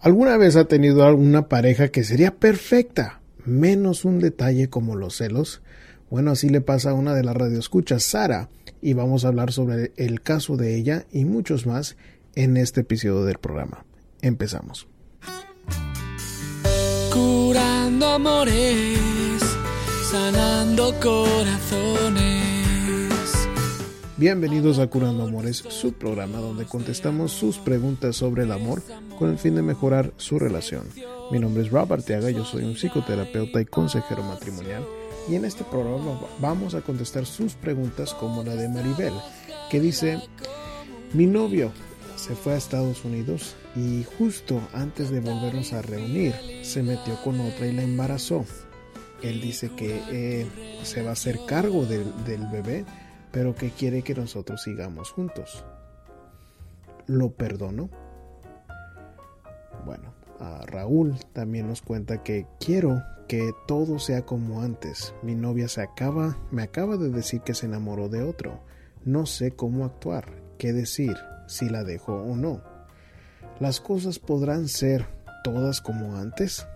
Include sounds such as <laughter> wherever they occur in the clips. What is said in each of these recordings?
¿Alguna vez ha tenido alguna pareja que sería perfecta, menos un detalle como los celos? Bueno, así le pasa a una de las radioescuchas, Sara, y vamos a hablar sobre el caso de ella y muchos más en este episodio del programa. Empezamos. Curando amores, sanando corazones. Bienvenidos a Curando Amores, su programa donde contestamos sus preguntas sobre el amor con el fin de mejorar su relación. Mi nombre es Rob Arteaga, yo soy un psicoterapeuta y consejero matrimonial y en este programa vamos a contestar sus preguntas como la de Maribel, que dice, mi novio se fue a Estados Unidos y justo antes de volvernos a reunir se metió con otra y la embarazó. Él dice que eh, se va a hacer cargo del, del bebé pero que quiere que nosotros sigamos juntos. ¿Lo perdono? Bueno, a Raúl también nos cuenta que quiero que todo sea como antes. Mi novia se acaba, me acaba de decir que se enamoró de otro. No sé cómo actuar, qué decir, si la dejo o no. ¿Las cosas podrán ser todas como antes?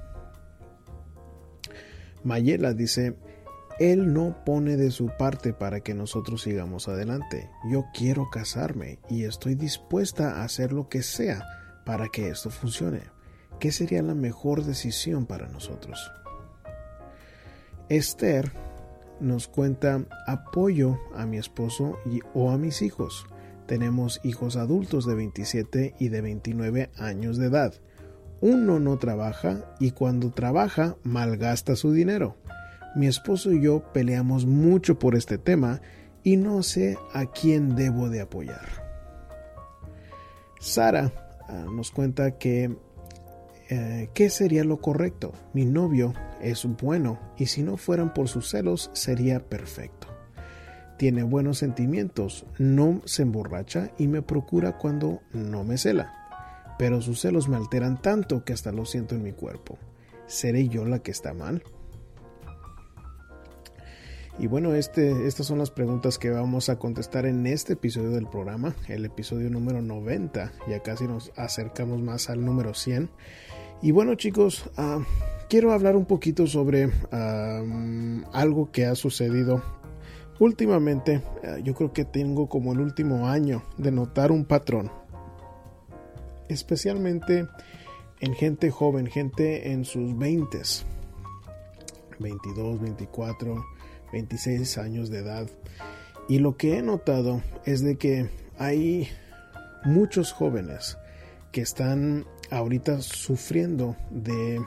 Mayela dice, él no pone de su parte para que nosotros sigamos adelante. Yo quiero casarme y estoy dispuesta a hacer lo que sea para que esto funcione. ¿Qué sería la mejor decisión para nosotros? Esther nos cuenta apoyo a mi esposo y, o a mis hijos. Tenemos hijos adultos de 27 y de 29 años de edad. Uno no trabaja y cuando trabaja malgasta su dinero. Mi esposo y yo peleamos mucho por este tema y no sé a quién debo de apoyar. Sara nos cuenta que eh, ¿qué sería lo correcto? Mi novio es bueno y si no fueran por sus celos sería perfecto. Tiene buenos sentimientos, no se emborracha y me procura cuando no me cela. Pero sus celos me alteran tanto que hasta lo siento en mi cuerpo. ¿Seré yo la que está mal? Y bueno, este, estas son las preguntas que vamos a contestar en este episodio del programa, el episodio número 90. Ya casi nos acercamos más al número 100. Y bueno chicos, ah, quiero hablar un poquito sobre algo que ha sucedido últimamente. Ah, yo creo que tengo como el último año de notar un patrón. Especialmente en gente joven, gente en sus 20, 22, 24 26 años de edad. Y lo que he notado es de que hay muchos jóvenes que están ahorita sufriendo de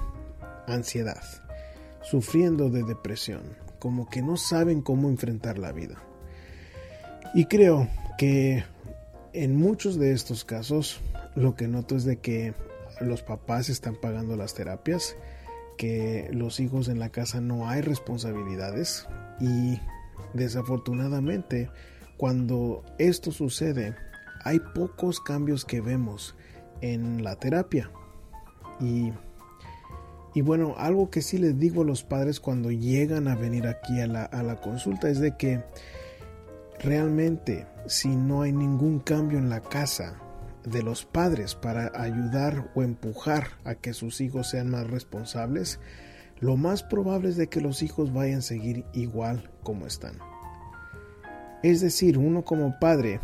ansiedad, sufriendo de depresión, como que no saben cómo enfrentar la vida. Y creo que en muchos de estos casos lo que noto es de que los papás están pagando las terapias, que los hijos en la casa no hay responsabilidades, y desafortunadamente, cuando esto sucede, hay pocos cambios que vemos en la terapia. Y, y bueno, algo que sí les digo a los padres cuando llegan a venir aquí a la, a la consulta es de que realmente si no hay ningún cambio en la casa de los padres para ayudar o empujar a que sus hijos sean más responsables, lo más probable es de que los hijos vayan a seguir igual como están. Es decir, uno como padre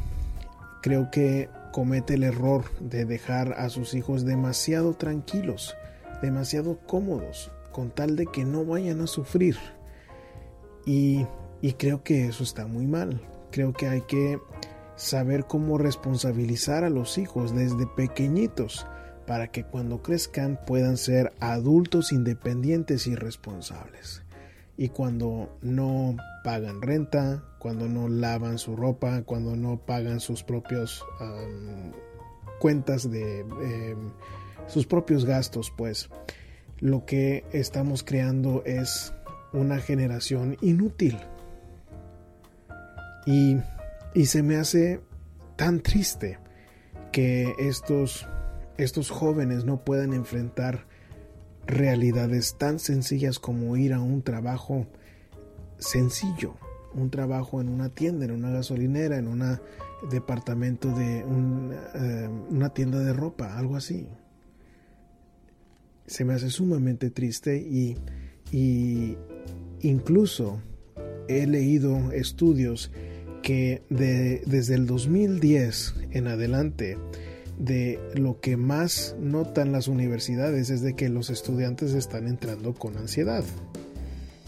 creo que comete el error de dejar a sus hijos demasiado tranquilos, demasiado cómodos, con tal de que no vayan a sufrir. Y, y creo que eso está muy mal. Creo que hay que saber cómo responsabilizar a los hijos desde pequeñitos para que cuando crezcan puedan ser adultos independientes y responsables. Y cuando no pagan renta, cuando no lavan su ropa, cuando no pagan sus propios cuentas de em, sus propios gastos, pues lo que estamos creando es una generación inútil. Y, y se me hace tan triste que estos estos jóvenes no puedan enfrentar realidades tan sencillas como ir a un trabajo sencillo, un trabajo en una tienda, en una gasolinera, en un departamento de eh, una tienda de ropa, algo así. se me hace sumamente triste y, y incluso he leído estudios que de, desde el 2010 en adelante de lo que más notan las universidades es de que los estudiantes están entrando con ansiedad.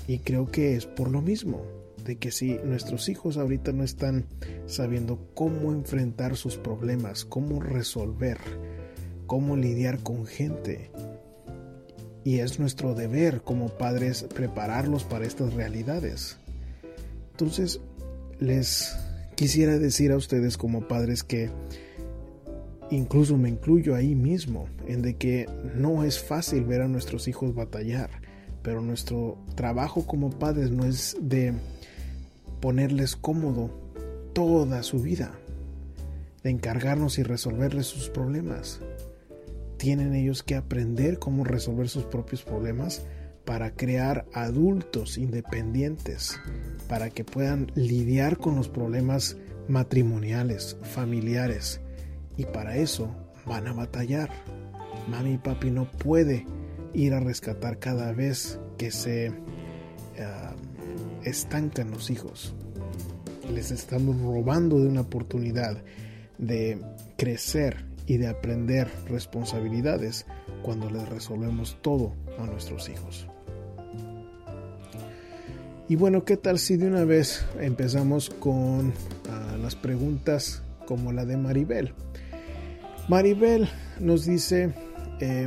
Y creo que es por lo mismo, de que si nuestros hijos ahorita no están sabiendo cómo enfrentar sus problemas, cómo resolver, cómo lidiar con gente, y es nuestro deber como padres prepararlos para estas realidades. Entonces, les quisiera decir a ustedes como padres que incluso me incluyo ahí mismo, en de que no es fácil ver a nuestros hijos batallar, pero nuestro trabajo como padres no es de ponerles cómodo toda su vida, de encargarnos y resolverles sus problemas. Tienen ellos que aprender cómo resolver sus propios problemas para crear adultos independientes, para que puedan lidiar con los problemas matrimoniales, familiares, y para eso van a batallar. Mami y papi no puede ir a rescatar cada vez que se eh, estancan los hijos. Les estamos robando de una oportunidad de crecer y de aprender responsabilidades cuando les resolvemos todo a nuestros hijos. Y bueno, ¿qué tal si de una vez empezamos con ah, las preguntas como la de Maribel? Maribel nos dice, eh,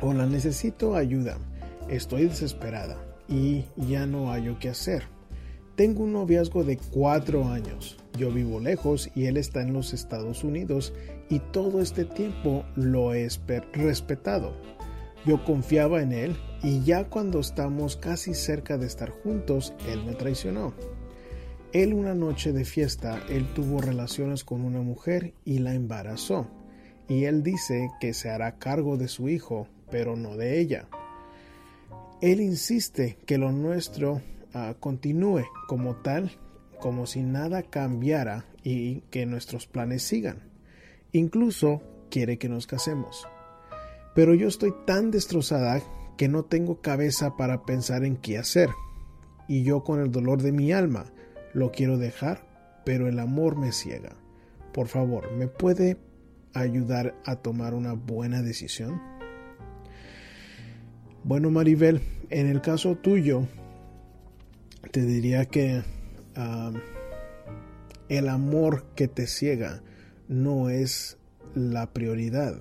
hola, necesito ayuda, estoy desesperada y ya no hallo qué hacer. Tengo un noviazgo de cuatro años, yo vivo lejos y él está en los Estados Unidos y todo este tiempo lo he respetado. Yo confiaba en él y ya cuando estamos casi cerca de estar juntos, él me traicionó. Él una noche de fiesta, él tuvo relaciones con una mujer y la embarazó. Y él dice que se hará cargo de su hijo, pero no de ella. Él insiste que lo nuestro ah, continúe como tal, como si nada cambiara y que nuestros planes sigan. Incluso quiere que nos casemos. Pero yo estoy tan destrozada que no tengo cabeza para pensar en qué hacer. Y yo con el dolor de mi alma lo quiero dejar, pero el amor me ciega. Por favor, ¿me puede ayudar a tomar una buena decisión? Bueno, Maribel, en el caso tuyo, te diría que el amor que te ciega no es la prioridad.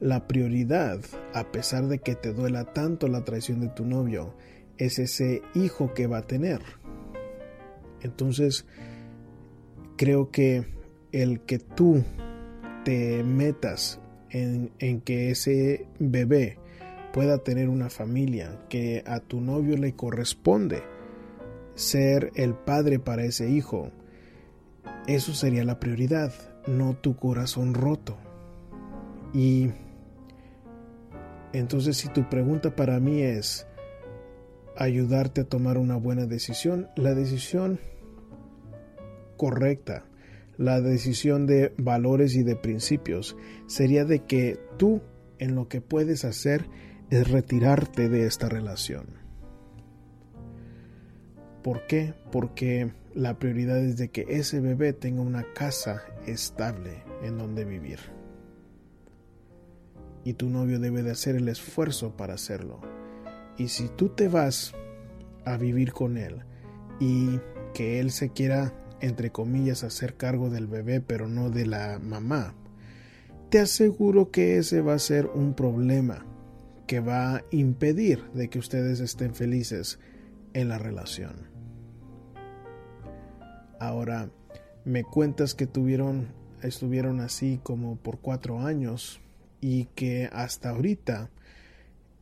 La prioridad, a pesar de que te duela tanto la traición de tu novio, es ese hijo que va a tener. Entonces, creo que el que tú te metas en, que ese bebé pueda tener una familia, que a tu novio le corresponde ser el padre para ese hijo, eso sería la prioridad, no tu corazón roto. Y entonces si tu pregunta para mí es ayudarte a tomar una buena decisión, la decisión correcta, la decisión de valores y de principios sería de que tú en lo que puedes hacer es retirarte de esta relación. ¿Por qué? Porque la prioridad es de que ese bebé tenga una casa estable en donde vivir. Y tu novio debe de hacer el esfuerzo para hacerlo. Y si tú te vas a vivir con él y que él se quiera entre comillas, hacer cargo del bebé, pero no de la mamá, te aseguro que ese va a ser un problema que va a impedir de que ustedes estén felices en la relación. Ahora, me cuentas que tuvieron, estuvieron así como por cuatro años y que hasta ahorita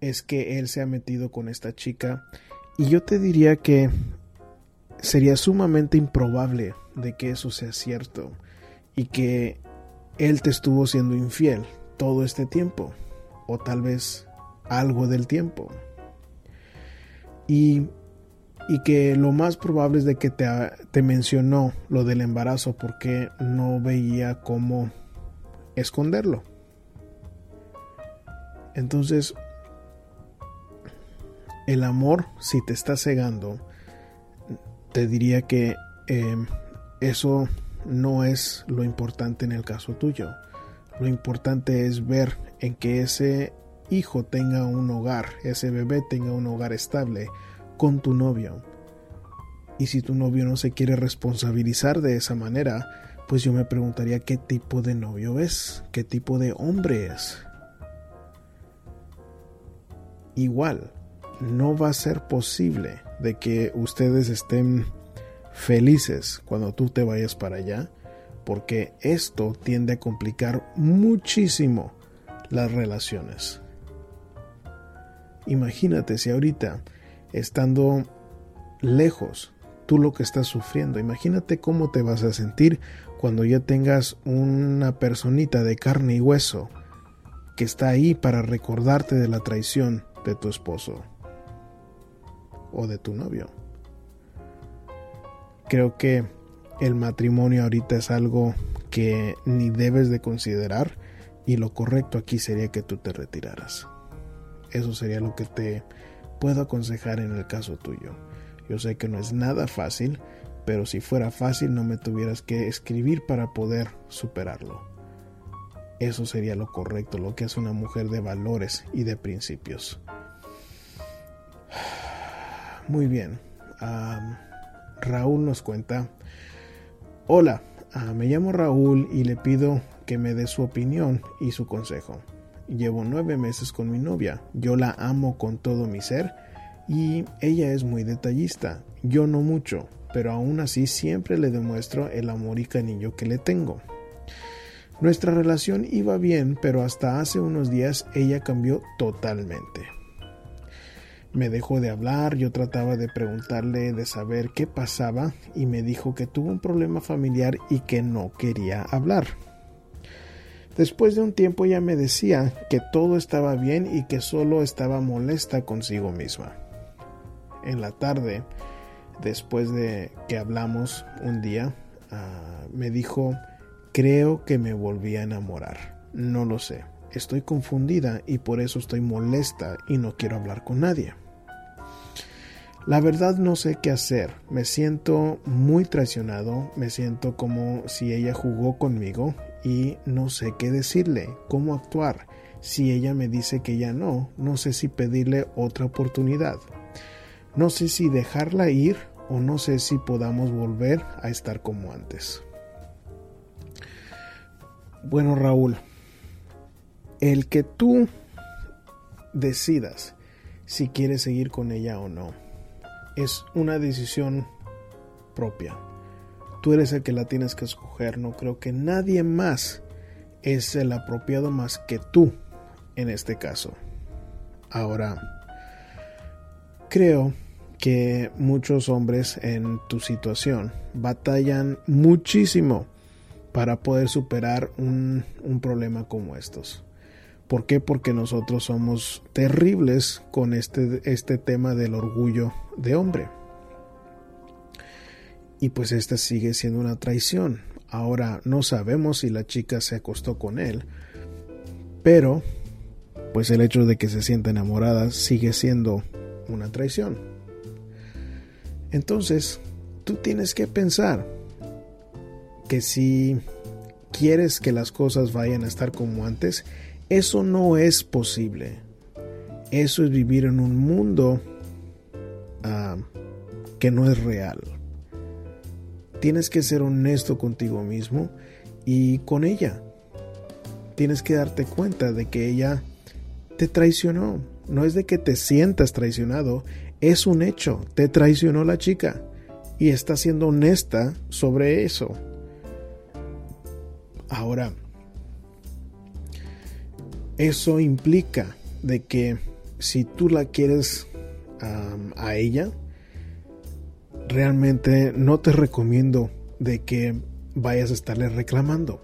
es que él se ha metido con esta chica y yo te diría que sería sumamente improbable de que eso sea cierto y que él te estuvo siendo infiel todo este tiempo o tal vez algo del tiempo. Y, y que lo más probable es de que te, te mencionó lo del embarazo porque no veía cómo esconderlo. Entonces, el amor, si te está cegando, te diría que em, eso no es lo importante en el caso tuyo. Lo importante es ver en que ese hijo tenga un hogar, ese bebé tenga un hogar estable con tu novio. Y si tu novio no se quiere responsabilizar de esa manera, pues yo me preguntaría qué tipo de novio es, qué tipo de hombre es. Igual, no va a ser posible de que ustedes estén felices cuando tú te vayas para allá, porque esto tiende a complicar muchísimo las relaciones. Imagínate si ahorita, estando lejos, tú lo que estás sufriendo, imagínate cómo te vas a sentir cuando ya tengas una personita de carne y hueso que está ahí para recordarte de la traición de tu esposo o de tu novio. Creo que el matrimonio ahorita es algo que ni debes de considerar y lo correcto aquí sería que tú te retiraras. Eso sería lo que te puedo aconsejar en el caso tuyo. Yo sé que no es nada fácil, pero si fuera fácil no me tuvieras que escribir para poder superarlo. Eso sería lo correcto, lo que es una mujer de valores y de principios. Muy bien. Raúl nos cuenta. Hola, ah, me llamo Raúl y le pido que me dé su opinión y su consejo. Llevo nueve meses con mi novia. Yo la amo con todo mi ser y ella es muy detallista. Yo no mucho, pero aún así siempre le demuestro el amor y cariño que le tengo. Nuestra relación iba bien, pero hasta hace unos días ella cambió totalmente me dejó de hablar, yo trataba de preguntarle de saber qué pasaba y me dijo que tuvo un problema familiar y que no quería hablar. Después de un tiempo ya me decía que todo estaba bien y que solo estaba molesta consigo misma. En la tarde, después de que hablamos un día, ah, me dijo, creo que me volví a enamorar. No lo sé. Estoy confundida y por eso estoy molesta y no quiero hablar con nadie. La verdad no sé qué hacer. Me siento muy traicionado, me siento como si ella jugó conmigo y no sé qué decirle, cómo actuar. Si ella me dice que ya no, no sé si pedirle otra oportunidad. No sé si dejarla ir o no sé si podamos volver a estar como antes. Bueno, Raúl, el que tú decidas si quieres seguir con ella o no es una decisión propia. Tú eres el que la tienes que escoger. No creo que nadie más es el apropiado más que tú en este caso. Ahora, creo que muchos hombres en tu situación batallan muchísimo para poder superar un, un problema como estos. ¿Por qué? Porque nosotros somos terribles con este, este tema del orgullo de hombre. Y pues esta sigue siendo una traición. Ahora no sabemos si la chica se acostó con él, pero pues el hecho de que se sienta enamorada sigue siendo una traición. Entonces, tú tienes que pensar que si quieres que las cosas vayan a estar como antes, eso no es posible. Eso es vivir en un mundo ah, que no es real. Tienes que ser honesto contigo mismo y con ella. Tienes que darte cuenta de que ella te traicionó. No es de que te sientas traicionado, es un hecho. Te traicionó la chica y está siendo honesta sobre eso. Ahora, eso implica de que si tú la quieres a ella, realmente no te recomiendo de que vayas a estarle reclamando.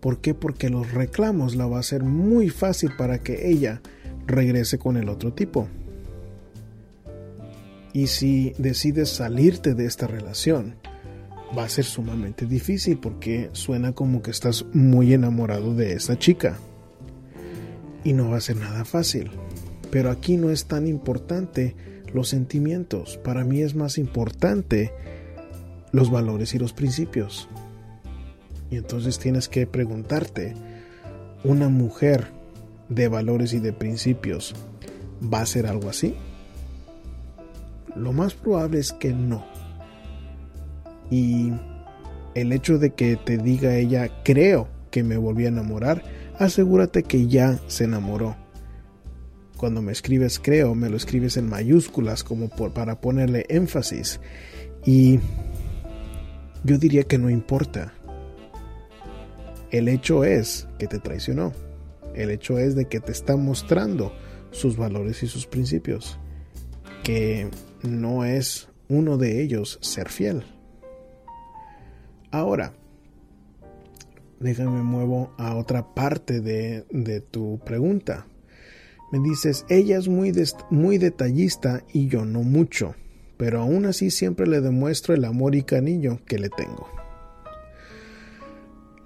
¿Por qué? Porque los reclamos la va a hacer muy fácil para que ella regrese con el otro tipo. Y si decides salirte de esta relación, va a ser sumamente difícil porque suena como que estás muy enamorado de esa chica. Y no va a ser nada fácil. Pero aquí no es tan importante los sentimientos, para mí es más importante los valores y los principios. Y entonces tienes que preguntarte, ¿una mujer de valores y de principios va a ser algo así? Lo más probable es que no. Y el hecho de que te diga ella, creo que me volví a enamorar, asegúrate que ya se enamoró. Cuando me escribes creo, me lo escribes en mayúsculas como por, para ponerle énfasis. Y yo diría que no importa. El hecho es que te traicionó. El hecho es de que te está mostrando sus valores y sus principios. Que no es uno de ellos ser fiel. Ahora, déjame muevo a otra parte de, de tu pregunta. Me dices, ella es muy, muy detallista y yo no mucho, pero aún así siempre le demuestro el amor y cariño que le tengo.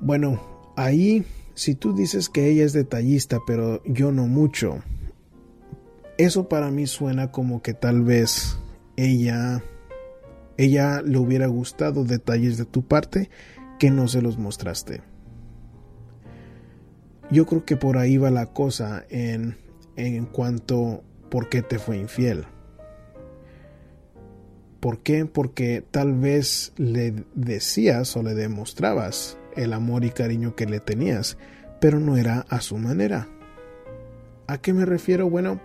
Bueno, ahí, si tú dices que ella es detallista, pero yo no mucho, eso para mí suena como que tal vez ella ella le hubiera gustado detalles de tu parte que no se los mostraste. Yo creo que por ahí va la cosa en, en cuanto por qué te fue infiel. ¿Por qué? Porque tal vez le decías o le demostrabas el amor y cariño que le tenías, pero no era a su manera. ¿A qué me refiero? Bueno,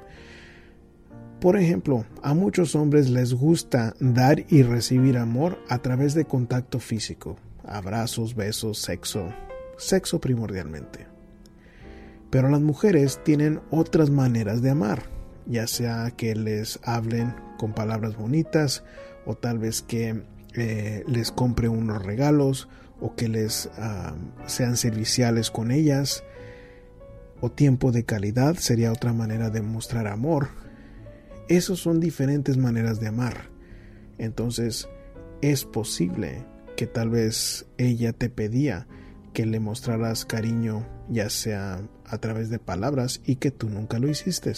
por ejemplo, a muchos hombres les gusta dar y recibir amor a través de contacto físico, abrazos, besos, sexo, sexo primordialmente. Pero las mujeres tienen otras maneras de amar, ya sea que les hablen con palabras bonitas o tal vez que eh, les compre unos regalos o que les ah, sean serviciales con ellas o tiempo de calidad sería otra manera de mostrar amor esas son diferentes maneras de amar. Entonces, es posible que tal vez ella te pedía que le mostraras cariño, ya sea a través de palabras, y que tú nunca lo hiciste.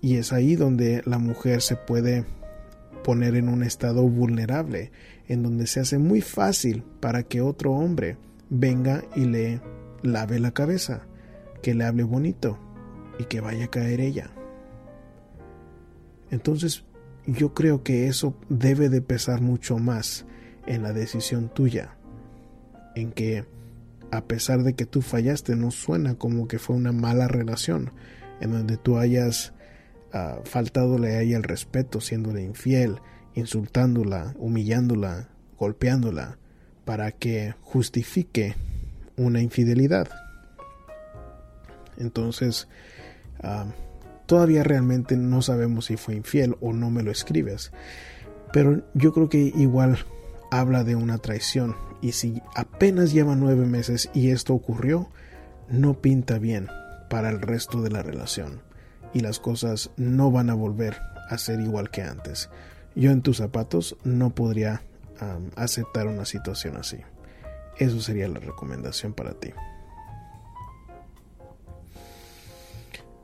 Y es ahí donde la mujer se puede poner en un estado vulnerable, en donde se hace muy fácil para que otro hombre venga y le lave la cabeza, que le hable bonito y que vaya a caer ella. Entonces yo creo que eso debe de pesar mucho más en la decisión tuya, en que a pesar de que tú fallaste, no suena como que fue una mala relación, en donde tú hayas uh, faltadole a ella el respeto, siéndole infiel, insultándola, humillándola, golpeándola, para que justifique una infidelidad. Entonces, uh, Todavía realmente no sabemos si fue infiel o no me lo escribes. Pero yo creo que igual habla de una traición. Y si apenas lleva nueve meses y esto ocurrió, no pinta bien para el resto de la relación. Y las cosas no van a volver a ser igual que antes. Yo en tus zapatos no podría aceptar una situación así. Eso sería la recomendación para ti.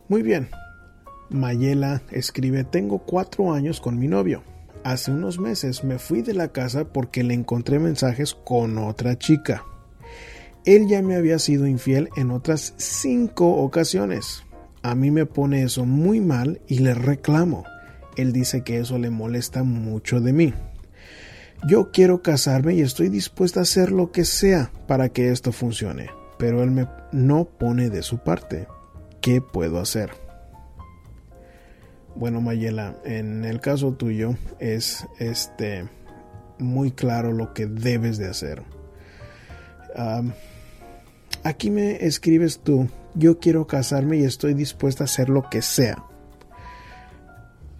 Muy bien, Mayela escribe, tengo cuatro años con mi novio. Hace unos meses me fui de la casa porque le encontré mensajes con otra chica. Él ya me había sido infiel en otras cinco ocasiones. A mí me pone eso muy mal y le reclamo. Él dice que eso le molesta mucho de mí. Yo quiero casarme y estoy dispuesta a hacer lo que sea para que esto funcione, pero él me no pone de su parte. ¿Qué puedo hacer? Bueno, Mayela, en el caso tuyo es este muy claro lo que debes de hacer. aquí me escribes tú, yo quiero casarme y estoy dispuesta a hacer lo que sea.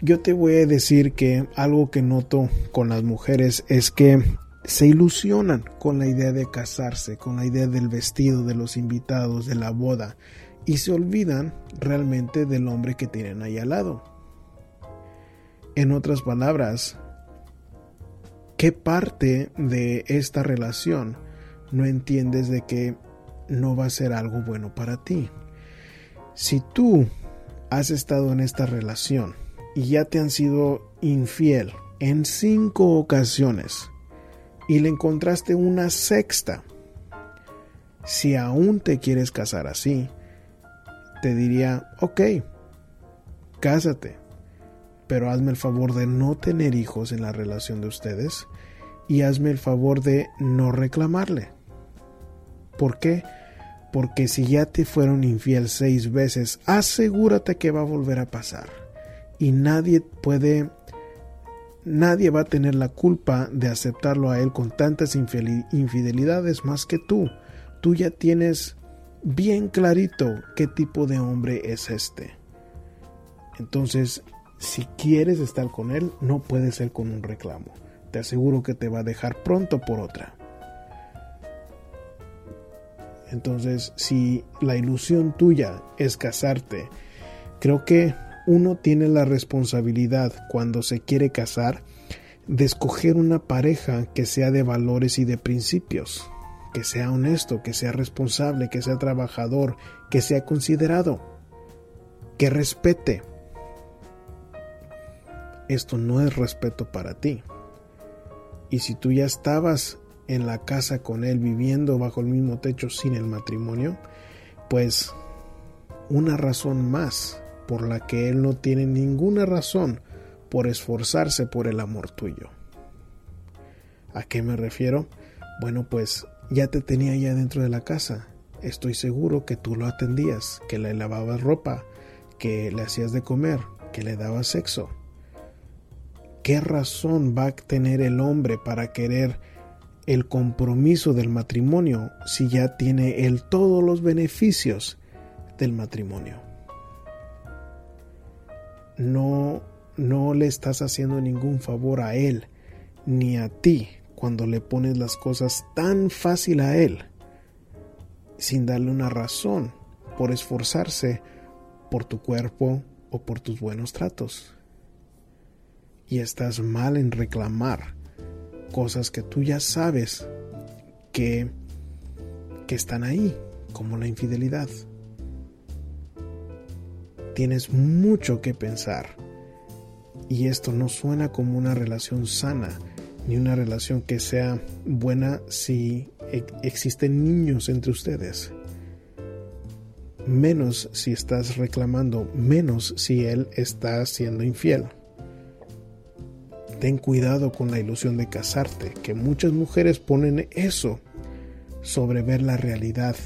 Yo te voy a decir que algo que noto con las mujeres es que se ilusionan con la idea de casarse, con la idea del vestido, de los invitados, de la boda, y se olvidan realmente del hombre que tienen ahí al lado. En otras palabras, ¿qué parte de esta relación no entiendes de que no va a ser algo bueno para ti? Si tú has estado en esta relación y ya te han sido infiel en cinco ocasiones y le encontraste una sexta, si aún te quieres casar así, te diría, ok, cásate, pero hazme el favor de no tener hijos en la relación de ustedes y hazme el favor de no reclamarle. ¿Por qué? Porque si ya te fueron infiel seis veces, asegúrate que va a volver a pasar. Y nadie puede, nadie va a tener la culpa de aceptarlo a él con tantas infidelidades más que tú. Tú ya tienes bien clarito qué tipo de hombre es este. Entonces, si quieres estar con él, no puede ser con un reclamo. Te aseguro que te va a dejar pronto por otra. Entonces, si la ilusión tuya es casarte, creo que uno tiene la responsabilidad cuando se quiere casar de escoger una pareja que sea de valores y de principios, que sea honesto, que sea responsable, que sea trabajador, que sea considerado, que respete. Esto no es respeto para ti. Y si tú ya estabas en la casa con él, viviendo bajo el mismo techo sin el matrimonio, pues una razón más por la que él no tiene ninguna razón por esforzarse por el amor tuyo. ¿A qué me refiero? Bueno, pues ya te tenía ya dentro de la casa. Estoy seguro que tú lo atendías, que le lavabas ropa, que le hacías de comer, que le dabas sexo. ¿Qué razón va a tener el hombre para querer el compromiso del matrimonio si ya tiene él todos los beneficios del matrimonio? No, no le estás haciendo ningún favor a él ni a ti cuando le pones las cosas tan fácil a él sin darle una razón por esforzarse por tu cuerpo o por tus buenos tratos y estás mal en reclamar cosas que tú ya sabes que, que están ahí, como la infidelidad. Tienes mucho que pensar y esto no suena como una relación sana ni una relación que sea buena si existen niños entre ustedes. Menos si estás reclamando, menos si él está siendo infiel. Ten cuidado con la ilusión de casarte, que muchas mujeres ponen eso sobre ver la realidad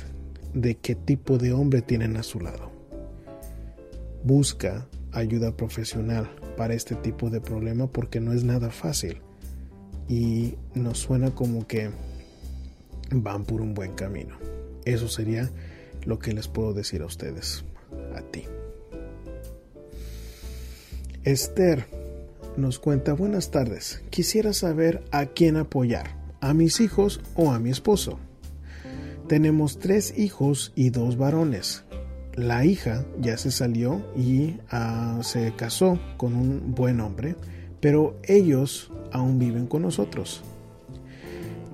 de qué tipo de hombre tienen a su lado. Busca ayuda profesional para este tipo de problema porque no es nada fácil y nos suena como que van por un buen camino. Eso sería lo que les puedo decir a ustedes, a ti. Esther nos cuenta buenas tardes, quisiera saber a quién apoyar, a mis hijos o a mi esposo. Tenemos tres hijos y dos varones. La hija ya se salió y ah, se casó con un buen hombre, pero ellos aún viven con nosotros.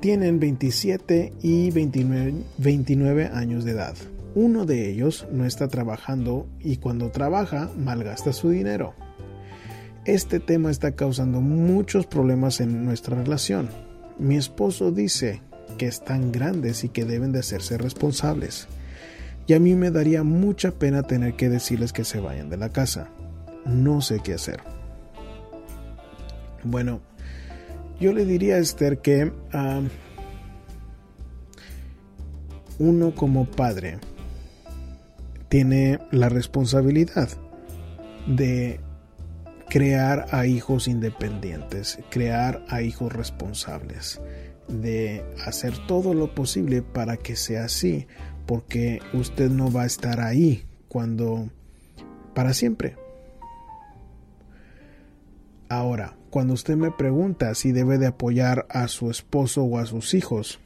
Tienen 27 y 29, 29 años de edad. Uno de ellos no está trabajando y cuando trabaja malgasta su dinero. Este tema está causando muchos problemas en nuestra relación. Mi esposo dice que están grandes y que deben de hacerse responsables. Y a mí me daría mucha pena tener que decirles que se vayan de la casa. No sé qué hacer. Bueno, yo le diría a Esther que ah, uno como padre tiene la responsabilidad de crear a hijos independientes, crear a hijos responsables, de hacer todo lo posible para que sea así, porque usted no va a estar ahí cuando para siempre. Ahora, cuando usted me pregunta si debe de apoyar a su esposo o a sus hijos,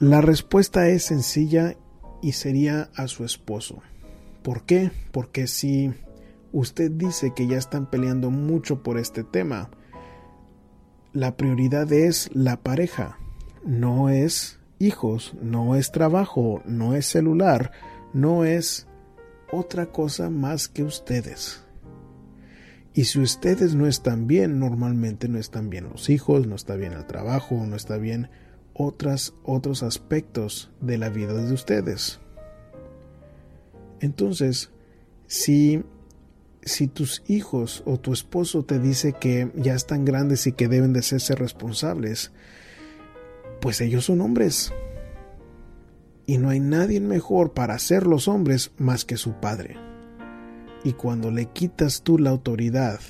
la respuesta es sencilla y sería a su esposo. ¿Por qué? Porque si usted dice que ya están peleando mucho por este tema. La prioridad es la pareja, no es hijos, no es trabajo, no es celular, no es otra cosa más que ustedes. Y si ustedes no están bien, normalmente no están bien los hijos, no está bien el trabajo, no está bien otras, otros aspectos de la vida de ustedes. Entonces, si, si tus hijos o tu esposo te dice que ya están grandes y que deben de serse responsables, pues ellos son hombres. Y no hay nadie mejor para ser los hombres más que su padre. Y cuando le quitas tú la autoridad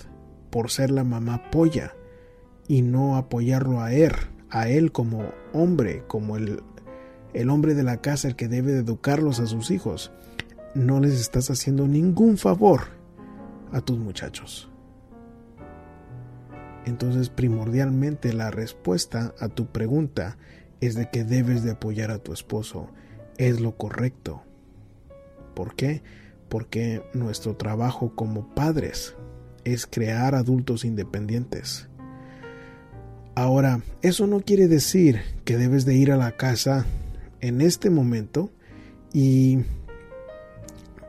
por ser la mamá polla y no apoyarlo a él, a él como hombre, como el, el hombre de la casa, el que debe de educarlos a sus hijos, no les estás haciendo ningún favor a tus muchachos. Entonces, primordialmente la respuesta a tu pregunta es de que debes de apoyar a tu esposo. Es lo correcto. ¿Por qué? Porque nuestro trabajo como padres es crear adultos independientes. Ahora, eso no quiere decir que debes de ir a la casa en este momento y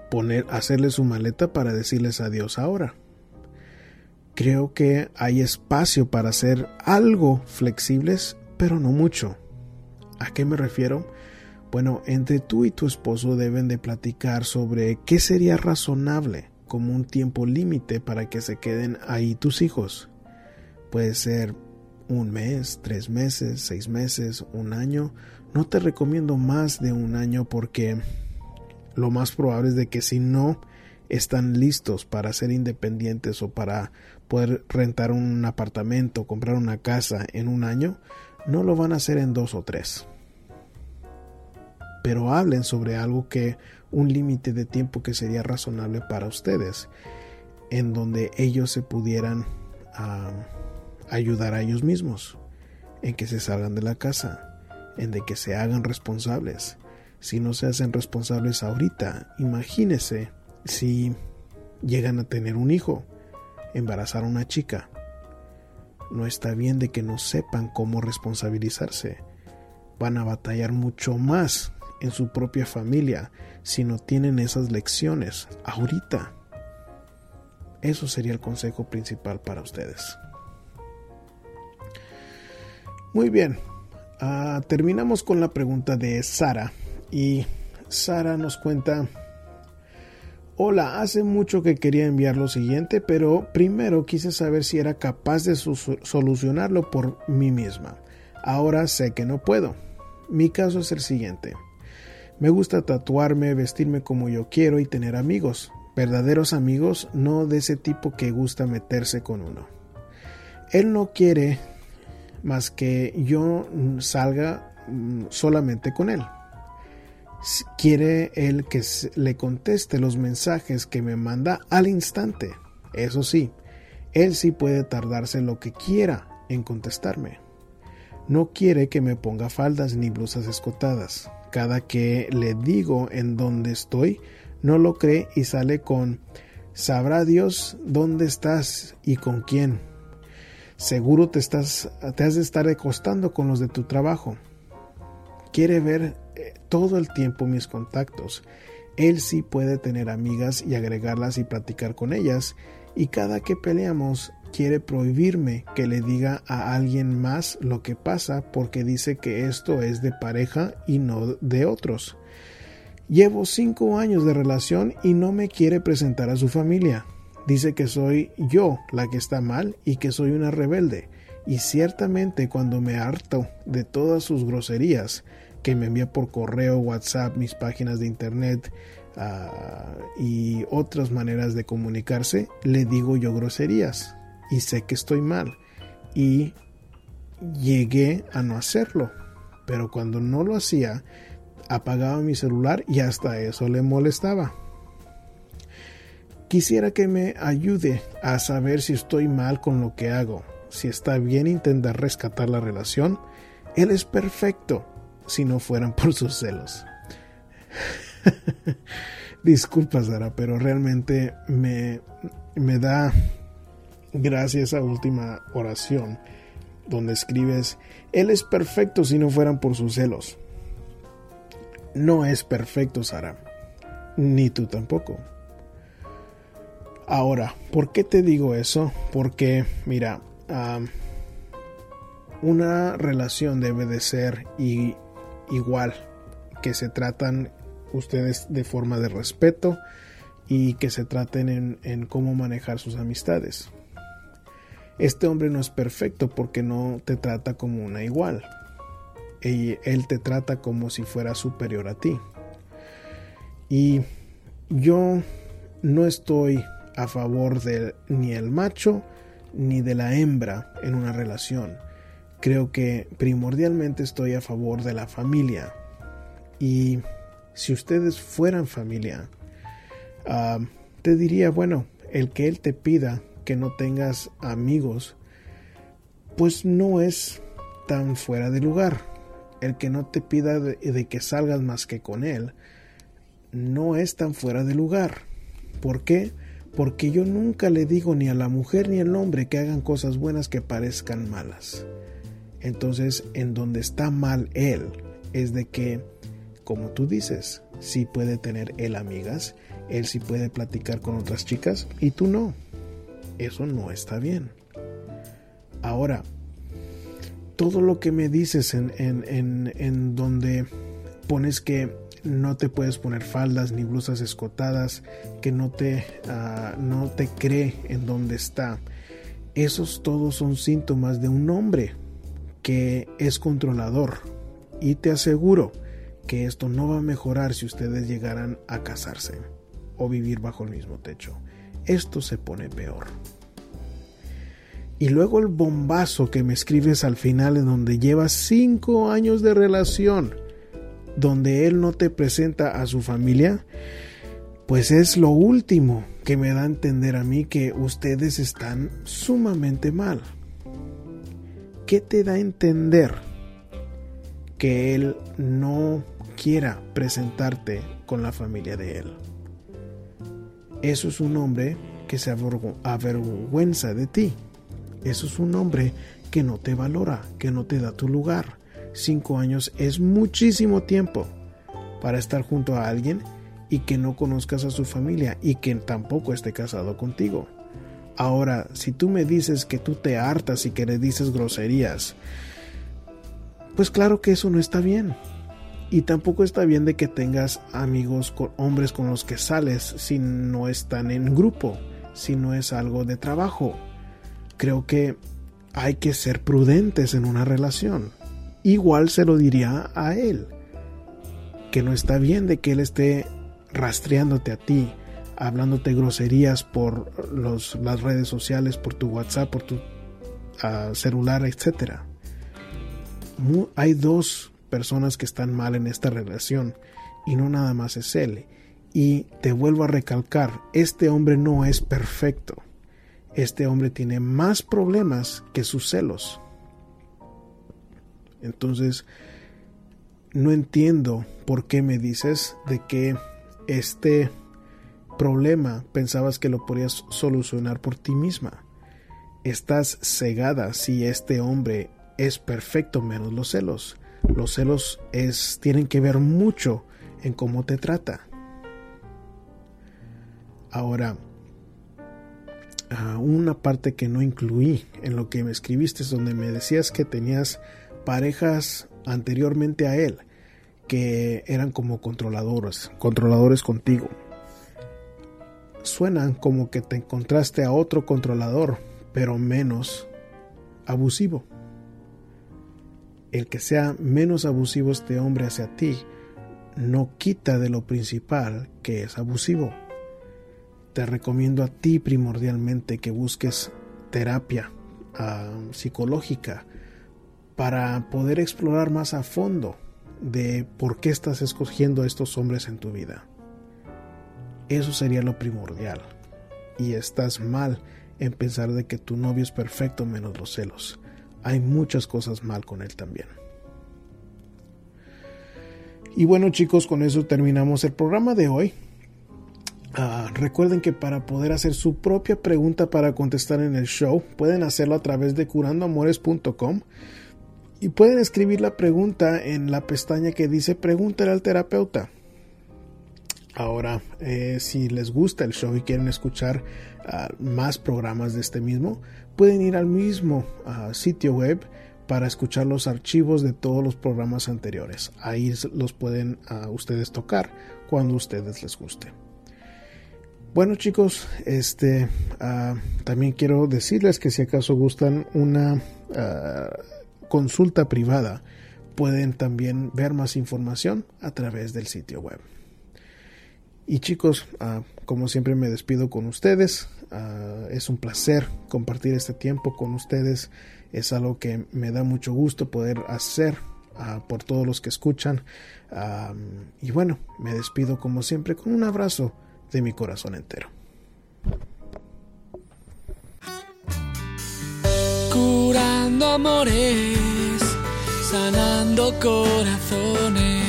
poner, hacerle su maleta para decirles adiós ahora. Creo que hay espacio para ser algo flexibles, pero no mucho. ¿A qué me refiero? Bueno, entre tú y tu esposo deben de platicar sobre qué sería razonable como un tiempo límite para que se queden ahí tus hijos. Puede ser un mes, tres meses, seis meses, un año. No te recomiendo más de un año porque lo más probable es de que si no están listos para ser independientes o para poder rentar un apartamento, comprar una casa en un año, no lo van a hacer en dos o tres. Pero hablen sobre algo que un límite de tiempo que sería razonable para ustedes, en donde ellos se pudieran ayudar a ellos mismos, en que se salgan de la casa, en de que se hagan responsables, si no se hacen responsables ahorita, imagínese si llegan a tener un hijo, embarazar a una chica. No está bien de que no sepan cómo responsabilizarse. Van a batallar mucho más en su propia familia si no tienen esas lecciones ahorita. Eso sería el consejo principal para ustedes. Muy bien, ah, terminamos con la pregunta de Sara y Sara nos cuenta, hola, hace mucho que quería enviar lo siguiente, pero primero quise saber si era capaz de solucionarlo por mí misma. Ahora sé que no puedo. Mi caso es el siguiente. Me gusta tatuarme, vestirme como yo quiero y tener amigos. Verdaderos amigos, no de ese tipo que gusta meterse con uno. Él no quiere más que yo salga mm, solamente con él quiere él que le conteste los mensajes que me manda al instante. Eso sí, él sí puede tardarse lo que quiera en contestarme. No quiere que me ponga faldas ni blusas escotadas. Cada que le digo en dónde estoy, no lo cree y sale con Sabrá Dios dónde estás y con quién. Seguro te estás te has de estar acostando con los de tu trabajo. Quiere ver todo el tiempo mis contactos. Él sí puede tener amigas y agregarlas y platicar con ellas, y cada que peleamos quiere prohibirme que le diga a alguien más lo que pasa porque dice que esto es de pareja y no de otros. Llevo cinco años de relación y no me quiere presentar a su familia. Dice que soy yo la que está mal y que soy una rebelde. Y ciertamente cuando me harto de todas sus groserías, que me envía por correo, WhatsApp, mis páginas de internet ah, y otras maneras de comunicarse, le digo yo groserías y sé que estoy mal y llegué a no hacerlo, pero cuando no lo hacía, apagaba mi celular y hasta eso le molestaba. Quisiera que me ayude a saber si estoy mal con lo que hago, si está bien intentar rescatar la relación. Él es perfecto si no fueran por sus celos. <laughs> Disculpa, Sara, pero realmente me, me da gracia esa última oración donde escribes, Él es perfecto si no fueran por sus celos. No es perfecto, Sara. ni tú tampoco. Ahora, ¿por qué te digo eso? Porque, mira, una relación debe de ser igual, que se tratan ustedes de forma de respeto y que se traten en, en cómo manejar sus amistades. Este hombre no es perfecto porque no te trata como una igual. Él te trata como si fuera superior a ti. Y yo no estoy a favor de ni el macho ni de la hembra en una relación. Creo que primordialmente estoy a favor de la familia. Y si ustedes fueran familia, ah, te diría, bueno, el que él te pida que no tengas amigos, pues no es tan fuera de lugar. El que no te pida de, que salgas más que con él, no es tan fuera de lugar. ¿Por qué? Porque yo nunca le digo ni a la mujer ni al hombre que hagan cosas buenas que parezcan malas. Entonces, en donde está mal él, es de que, como tú dices, sí puede tener él amigas, él sí puede platicar con otras chicas y tú no. Eso no está bien. Ahora, todo lo que me dices en, en, donde pones que no te puedes poner faldas ni blusas escotadas, que no te, ah, no te cree en donde está. Esos todos son síntomas de un hombre que es controlador. Y te aseguro que esto no va a mejorar si ustedes llegaran a casarse o vivir bajo el mismo techo esto se pone peor. Y luego el bombazo que me escribes al final en donde llevas cinco años de relación, donde él no te presenta a su familia, pues es lo último que me da a entender a mí que ustedes están sumamente mal. ¿Qué te da a entender que él no quiera presentarte con la familia de él? Eso es un hombre que se avergüenza de ti. Eso es un hombre que no te valora, que no te da tu lugar. Cinco años es muchísimo tiempo para estar junto a alguien y que no conozcas a su familia y que tampoco esté casado contigo. Ahora, si tú me dices que tú te hartas y que le dices groserías, pues claro que eso no está bien. Y tampoco está bien de que tengas amigos hombres con los que sales si no están en grupo, si no es algo de trabajo. Creo que hay que ser prudentes en una relación. Igual se lo diría a él. Que no está bien de que él esté rastreándote a ti, hablándote groserías por las redes sociales, por tu WhatsApp, por tu ah, celular, etc. hay dos personas que están mal en esta relación y no nada más es él. Y te vuelvo a recalcar, este hombre no es perfecto. Este hombre tiene más problemas que sus celos. Entonces, no entiendo por qué me dices de que este problema pensabas que lo podías solucionar por ti misma. Estás cegada si este hombre es perfecto menos los celos. Los celos es, tienen que ver mucho en cómo te trata. Ahora, ah, una parte que no incluí en lo que me escribiste es donde me decías que tenías parejas anteriormente a él que eran como controladores, controladores contigo. Suenan como que te encontraste a otro controlador, pero menos abusivo el que sea menos abusivo este hombre hacia ti no quita de lo principal que es abusivo. Te recomiendo a ti primordialmente que busques terapia ah, psicológica para poder explorar más a fondo de por qué estás escogiendo a estos hombres en tu vida. Eso sería lo primordial. Y estás mal en pensar de que tu novio es perfecto menos los celos hay muchas cosas mal con él también. Y bueno chicos, con eso terminamos el programa de hoy. Ah, recuerden que para poder hacer su propia pregunta para contestar en el show, pueden hacerlo a través de curandoamores.com y pueden escribir la pregunta en la pestaña que dice Pregúntale al terapeuta. Ahora, eh, si les gusta el show y quieren escuchar uh, más programas de este mismo, pueden ir al mismo uh, sitio web para escuchar los archivos de todos los programas anteriores. Ahí los pueden uh, ustedes tocar cuando ustedes les guste. Bueno chicos, este también quiero decirles que si acaso gustan una consulta privada, pueden también ver más información a través del sitio web. Y chicos, uh, como siempre me despido con ustedes. Uh, es un placer compartir este tiempo con ustedes. Es algo que me da mucho gusto poder hacer uh, por todos los que escuchan. y bueno, me despido como siempre con un abrazo de mi corazón entero. Curando amores, sanando corazones